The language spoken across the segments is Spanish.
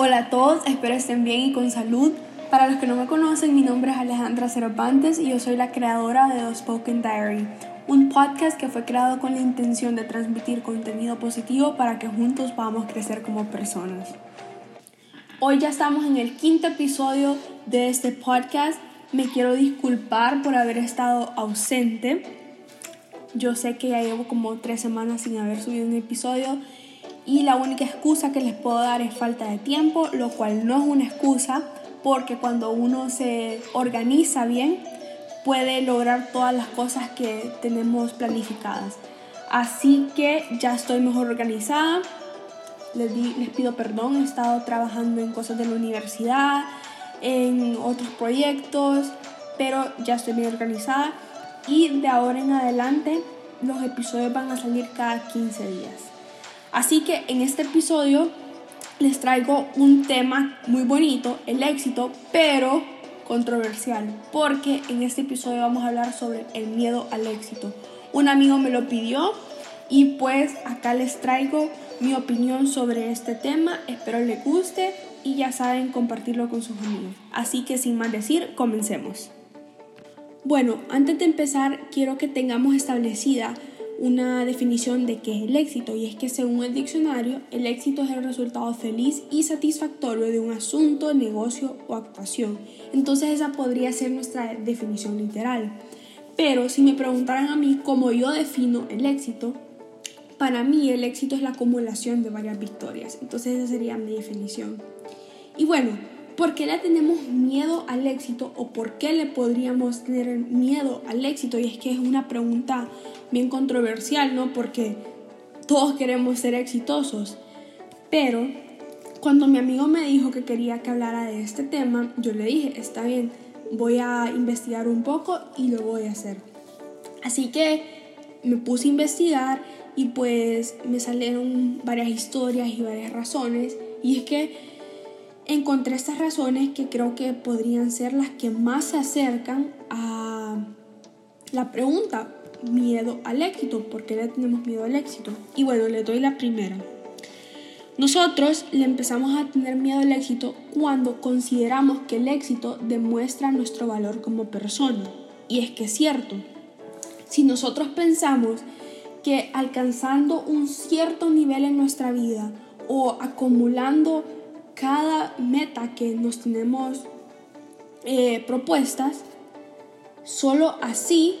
Hola a todos, espero estén bien y con salud. Para los que no me conocen, mi nombre es Alejandra Cervantes y yo soy la creadora de The Spoken Diary, un podcast que fue creado con la intención de transmitir contenido positivo para que juntos podamos crecer como personas. Hoy ya estamos en el quinto episodio de este podcast. Me quiero disculpar por haber estado ausente. Yo sé que ya llevo como tres semanas sin haber subido un episodio y la única excusa que les puedo dar es falta de tiempo, lo cual no es una excusa porque cuando uno se organiza bien puede lograr todas las cosas que tenemos planificadas. Así que ya estoy mejor organizada. Les, les pido perdón, he estado trabajando en cosas de la universidad, en otros proyectos, pero ya estoy bien organizada y de ahora en adelante los episodios van a salir cada 15 días. Así que en este episodio les traigo un tema muy bonito, el éxito, pero controversial, porque en este episodio vamos a hablar sobre el miedo al éxito. Un amigo me lo pidió y pues acá les traigo mi opinión sobre este tema, espero les guste y ya saben compartirlo con sus amigos. Así que sin más decir, comencemos. Bueno, antes de empezar quiero que tengamos establecida una definición de qué es el éxito y es que según el diccionario, el éxito es el resultado feliz y satisfactorio de un asunto, negocio o actuación. Entonces esa podría ser nuestra definición literal. Pero si me preguntaran a mí cómo yo defino el éxito, para mí el éxito es la acumulación de varias victorias. Entonces esa sería mi definición. Y bueno, ¿por qué le tenemos miedo al éxito o por qué le podríamos tener miedo al éxito? Y es que es una pregunta bien controversial, ¿no? Porque todos queremos ser exitosos. Pero cuando mi amigo me dijo que quería que hablara de este tema, yo le dije, está bien, voy a investigar un poco y lo voy a hacer. Así que me puse a investigar y pues me salieron varias historias y varias razones. Y es que encontré estas razones que creo que podrían ser las que más se acercan a la pregunta, miedo al éxito. ¿Por qué le tenemos miedo al éxito? Y bueno, le doy la primera. Nosotros le empezamos a tener miedo al éxito cuando consideramos que el éxito demuestra nuestro valor como persona. Y es que es cierto. Si nosotros pensamos que alcanzando un cierto nivel en nuestra vida o acumulando cada meta que nos tenemos eh, propuestas, solo así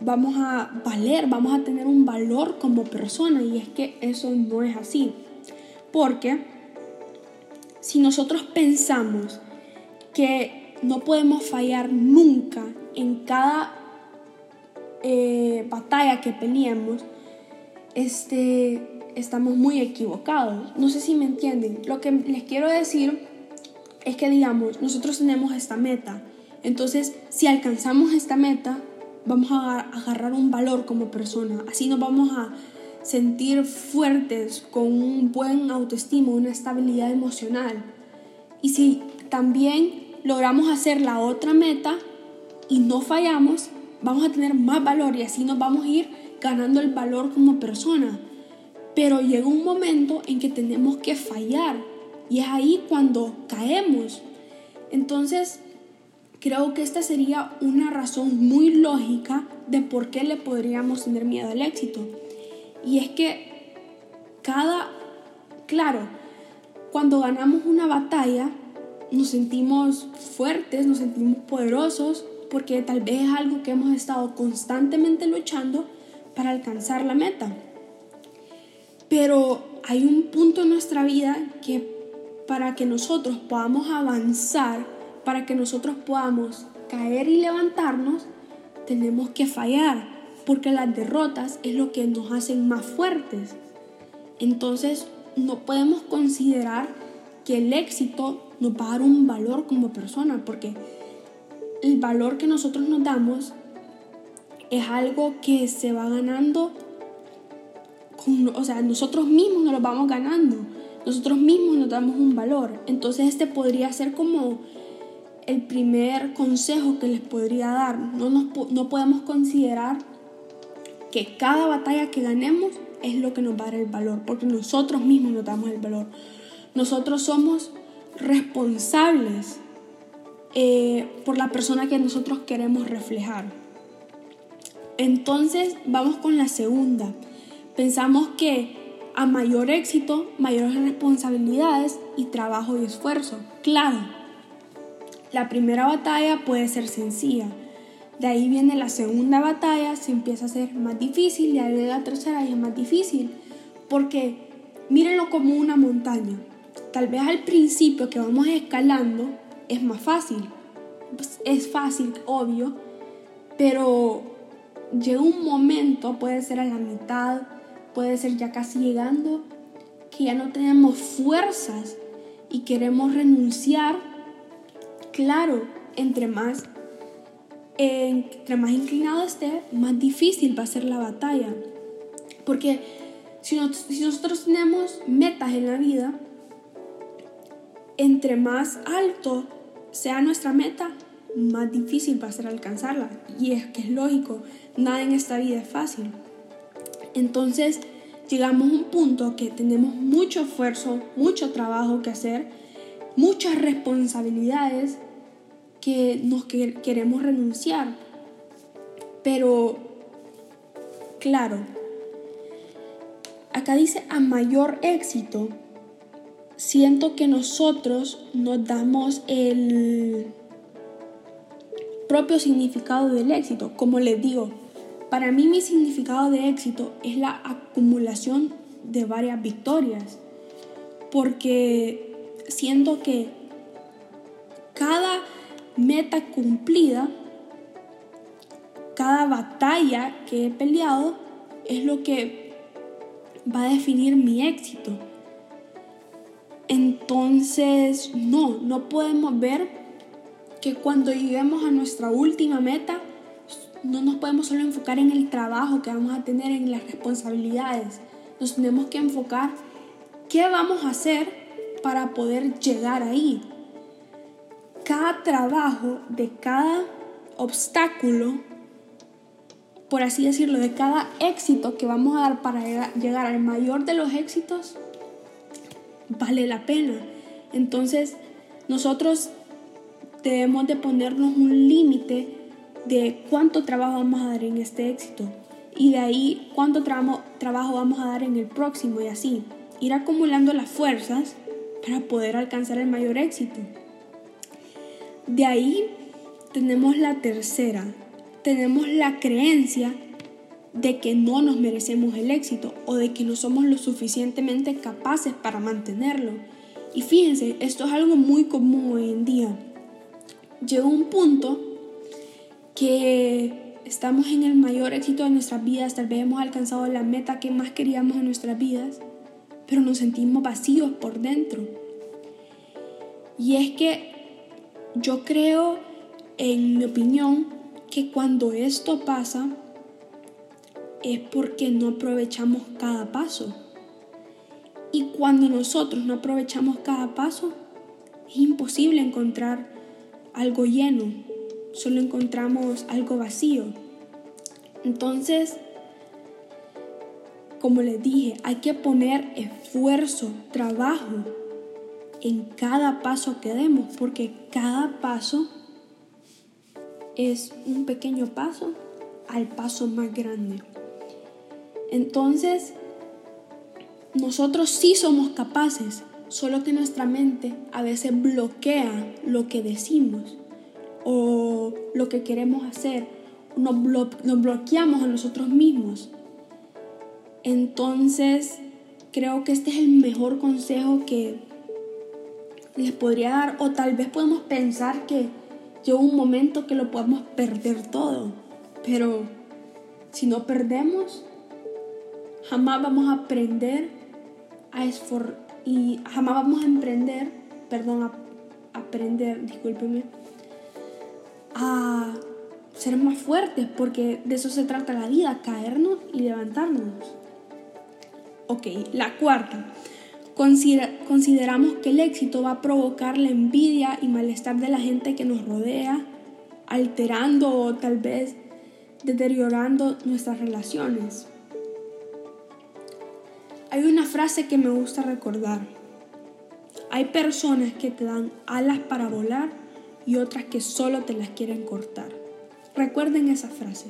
vamos a valer, vamos a tener un valor como persona y es que eso no es así. Porque si nosotros pensamos que no podemos fallar nunca en cada eh, batalla que peleemos, este, estamos muy equivocados. No sé si me entienden. Lo que les quiero decir es que, digamos, nosotros tenemos esta meta. Entonces, si alcanzamos esta meta, vamos a agarrar un valor como persona. Así nos vamos a sentir fuertes, con un buen autoestima, una estabilidad emocional. Y si también logramos hacer la otra meta y no fallamos, vamos a tener más valor y así nos vamos a ir ganando el valor como persona. Pero llega un momento en que tenemos que fallar y es ahí cuando caemos. Entonces, Creo que esta sería una razón muy lógica de por qué le podríamos tener miedo al éxito. Y es que cada, claro, cuando ganamos una batalla, nos sentimos fuertes, nos sentimos poderosos, porque tal vez es algo que hemos estado constantemente luchando para alcanzar la meta. Pero hay un punto en nuestra vida que para que nosotros podamos avanzar para que nosotros podamos caer y levantarnos, tenemos que fallar, porque las derrotas es lo que nos hacen más fuertes. Entonces, no podemos considerar que el éxito nos va a dar un valor como persona, porque el valor que nosotros nos damos es algo que se va ganando, o sea, nosotros mismos nos lo vamos ganando, nosotros mismos nos damos un valor. Entonces, este podría ser como el primer consejo que les podría dar. No, no podemos considerar que cada batalla que ganemos es lo que nos va a dar el valor, porque nosotros mismos nos damos el valor. Nosotros somos responsables eh, por la persona que nosotros queremos reflejar. Entonces vamos con la segunda. Pensamos que a mayor éxito, mayores responsabilidades y trabajo y esfuerzo. Claro, la primera batalla puede ser sencilla. De ahí viene la segunda batalla, se empieza a ser más difícil y ahí la tercera y es más difícil. Porque mírenlo como una montaña. Tal vez al principio que vamos escalando es más fácil. Pues, es fácil, obvio, pero llega un momento, puede ser a la mitad, puede ser ya casi llegando, que ya no tenemos fuerzas y queremos renunciar. Claro, entre más, entre más inclinado esté, más difícil va a ser la batalla. Porque si, si nosotros tenemos metas en la vida, entre más alto sea nuestra meta, más difícil va a ser alcanzarla. Y es que es lógico, nada en esta vida es fácil. Entonces llegamos a un punto que tenemos mucho esfuerzo, mucho trabajo que hacer, muchas responsabilidades que nos queremos renunciar. Pero, claro, acá dice a mayor éxito, siento que nosotros nos damos el propio significado del éxito. Como les digo, para mí mi significado de éxito es la acumulación de varias victorias, porque siento que cada meta cumplida, cada batalla que he peleado es lo que va a definir mi éxito. Entonces, no, no podemos ver que cuando lleguemos a nuestra última meta, no nos podemos solo enfocar en el trabajo que vamos a tener, en las responsabilidades. Nos tenemos que enfocar qué vamos a hacer para poder llegar ahí. Cada trabajo, de cada obstáculo, por así decirlo, de cada éxito que vamos a dar para llegar al mayor de los éxitos, vale la pena. Entonces, nosotros debemos de ponernos un límite de cuánto trabajo vamos a dar en este éxito y de ahí cuánto trabajo vamos a dar en el próximo y así, ir acumulando las fuerzas para poder alcanzar el mayor éxito. De ahí tenemos la tercera, tenemos la creencia de que no nos merecemos el éxito o de que no somos lo suficientemente capaces para mantenerlo. Y fíjense, esto es algo muy común hoy en día. Llega un punto que estamos en el mayor éxito de nuestras vidas, tal vez hemos alcanzado la meta que más queríamos en nuestras vidas, pero nos sentimos vacíos por dentro. Y es que yo creo, en mi opinión, que cuando esto pasa es porque no aprovechamos cada paso. Y cuando nosotros no aprovechamos cada paso, es imposible encontrar algo lleno, solo encontramos algo vacío. Entonces, como les dije, hay que poner esfuerzo, trabajo en cada paso que demos, porque cada paso es un pequeño paso al paso más grande. Entonces, nosotros sí somos capaces, solo que nuestra mente a veces bloquea lo que decimos o lo que queremos hacer, nos, nos bloqueamos a nosotros mismos. Entonces, creo que este es el mejor consejo que les podría dar o tal vez podemos pensar que llega un momento que lo podemos perder todo, pero si no perdemos, jamás vamos a aprender a esfor y jamás vamos a emprender, perdón, a aprender, discúlpeme, a ser más fuertes, porque de eso se trata la vida, caernos y levantarnos. Ok, la cuarta. consideramos que el éxito va a provocar la envidia y malestar de la gente que nos rodea, alterando o tal vez deteriorando nuestras relaciones. Hay una frase que me gusta recordar. Hay personas que te dan alas para volar y otras que solo te las quieren cortar. Recuerden esa frase.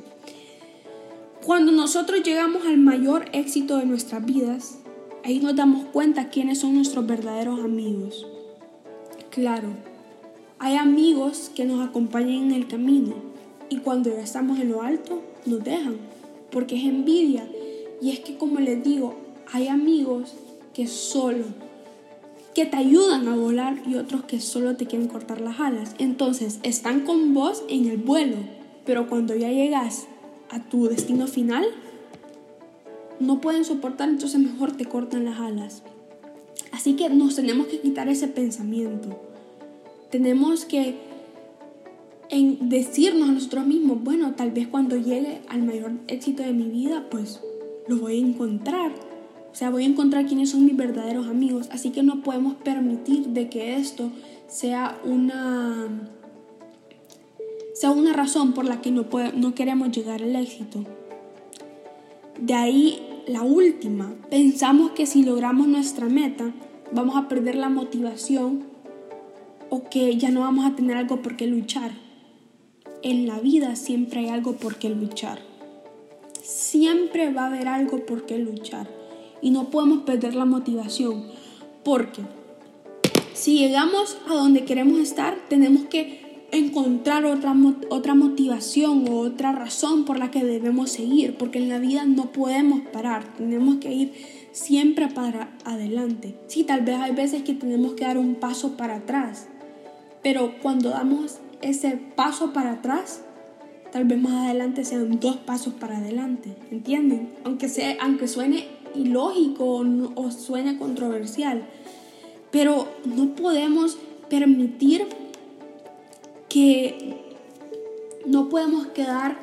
Cuando nosotros llegamos al mayor éxito de nuestras vidas, ahí nos damos cuenta quiénes son nuestros verdaderos amigos. Claro, hay amigos que nos acompañan en el camino y cuando ya estamos en lo alto nos dejan porque es envidia. Y es que como les digo, hay amigos que solo que te ayudan a volar y otros que solo te quieren cortar las alas. Entonces, están con vos en el vuelo, pero cuando ya llegas a tu destino final, no pueden soportar, entonces mejor te cortan las alas. Así que nos tenemos que quitar ese pensamiento. Tenemos que en decirnos a nosotros mismos, bueno, tal vez cuando llegue al mayor éxito de mi vida, pues lo voy a encontrar. O sea, voy a encontrar quiénes son mis verdaderos amigos. Así que no podemos permitir de que esto sea una, sea una razón por la que no, no queremos llegar al éxito. De ahí la última. Pensamos que si logramos nuestra meta, vamos a perder la motivación o que ya no vamos a tener algo por qué luchar. En la vida siempre hay algo por qué luchar. Siempre va a haber algo por qué luchar y no podemos perder la motivación. Porque si llegamos a donde queremos estar, tenemos que encontrar otra, otra motivación o otra razón por la que debemos seguir, porque en la vida no podemos parar, tenemos que ir siempre para adelante. Sí, tal vez hay veces que tenemos que dar un paso para atrás, pero cuando damos ese paso para atrás, tal vez más adelante sean dos pasos para adelante, ¿entienden? Aunque, sea, aunque suene ilógico o, suene controversial, pero no podemos permitir que no podemos quedar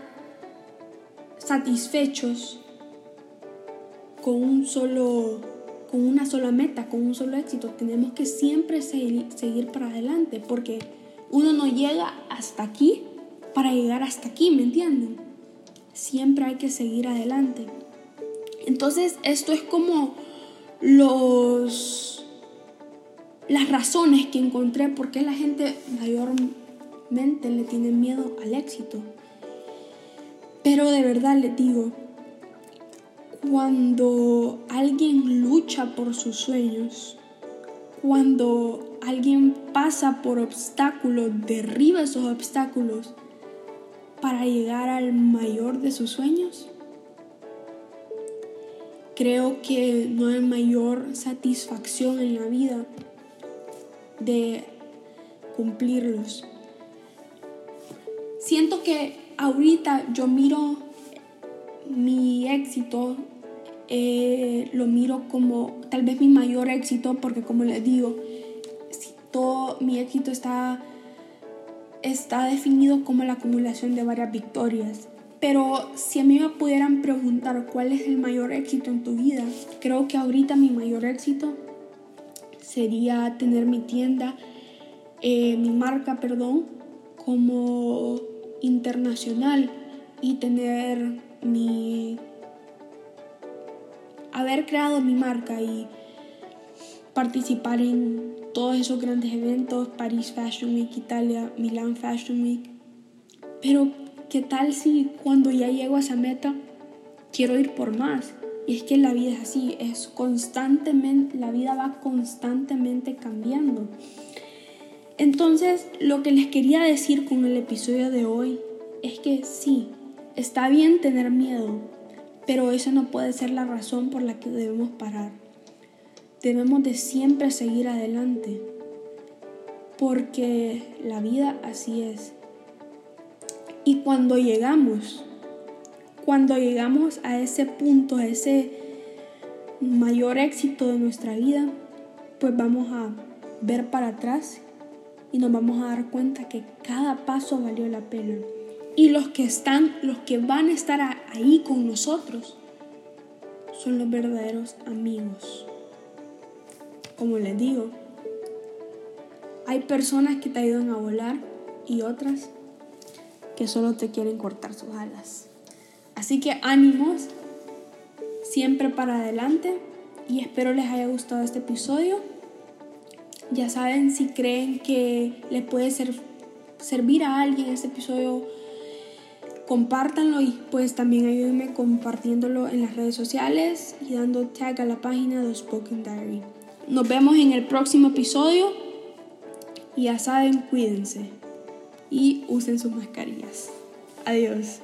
satisfechos con un solo con una sola meta, con un solo éxito. Tenemos que siempre seguir para adelante porque uno no llega hasta aquí para llegar hasta aquí, ¿me entienden? Siempre hay que seguir adelante. Entonces, esto es como los las razones que encontré por qué la gente mayormente le tiene miedo al éxito. Pero de verdad les digo, cuando alguien lucha por sus sueños, cuando alguien pasa por obstáculos, derriba esos obstáculos para llegar al mayor de sus sueños, Creo que no hay mayor satisfacción en la vida de cumplirlos. Siento que ahorita yo miro mi éxito, eh, lo miro como tal vez mi mayor éxito, porque como les digo, todo mi éxito está, está definido como la acumulación de varias victorias. Pero si a mí me pudieran preguntar cuál es el mayor éxito en tu vida, creo que ahorita mi mayor éxito sería tener mi tienda, eh, mi marca, perdón, como internacional y tener mi... haber creado mi marca y participar en todos esos grandes eventos, Paris Fashion Week, Italia, Milan Fashion Week. Pero ¿Qué tal si cuando ya llego a esa meta quiero ir por más? Y es que la vida es así, es constantemente, la vida va constantemente cambiando. Entonces, lo que les quería decir con el episodio de hoy es que sí, está bien tener miedo, pero eso no puede ser la razón por la que debemos parar. Debemos de siempre seguir adelante, porque la vida así es. Y cuando llegamos, cuando llegamos a ese punto, a ese mayor éxito de nuestra vida, pues vamos a ver para atrás y nos vamos a dar cuenta que cada paso valió la pena. Y los que están, los que van a estar ahí con nosotros, son los verdaderos amigos. Como les digo, hay personas que te ayudan a volar y otras que solo te quieren cortar sus alas. Así que ánimos, siempre para adelante y espero les haya gustado este episodio. Ya saben, si creen que le puede ser, servir a alguien este episodio, compártanlo y pues también ayúdenme compartiéndolo en las redes sociales y dando tag a la página de Spoken Diary. Nos vemos en el próximo episodio y ya saben, cuídense y usen sus mascarillas. Adiós.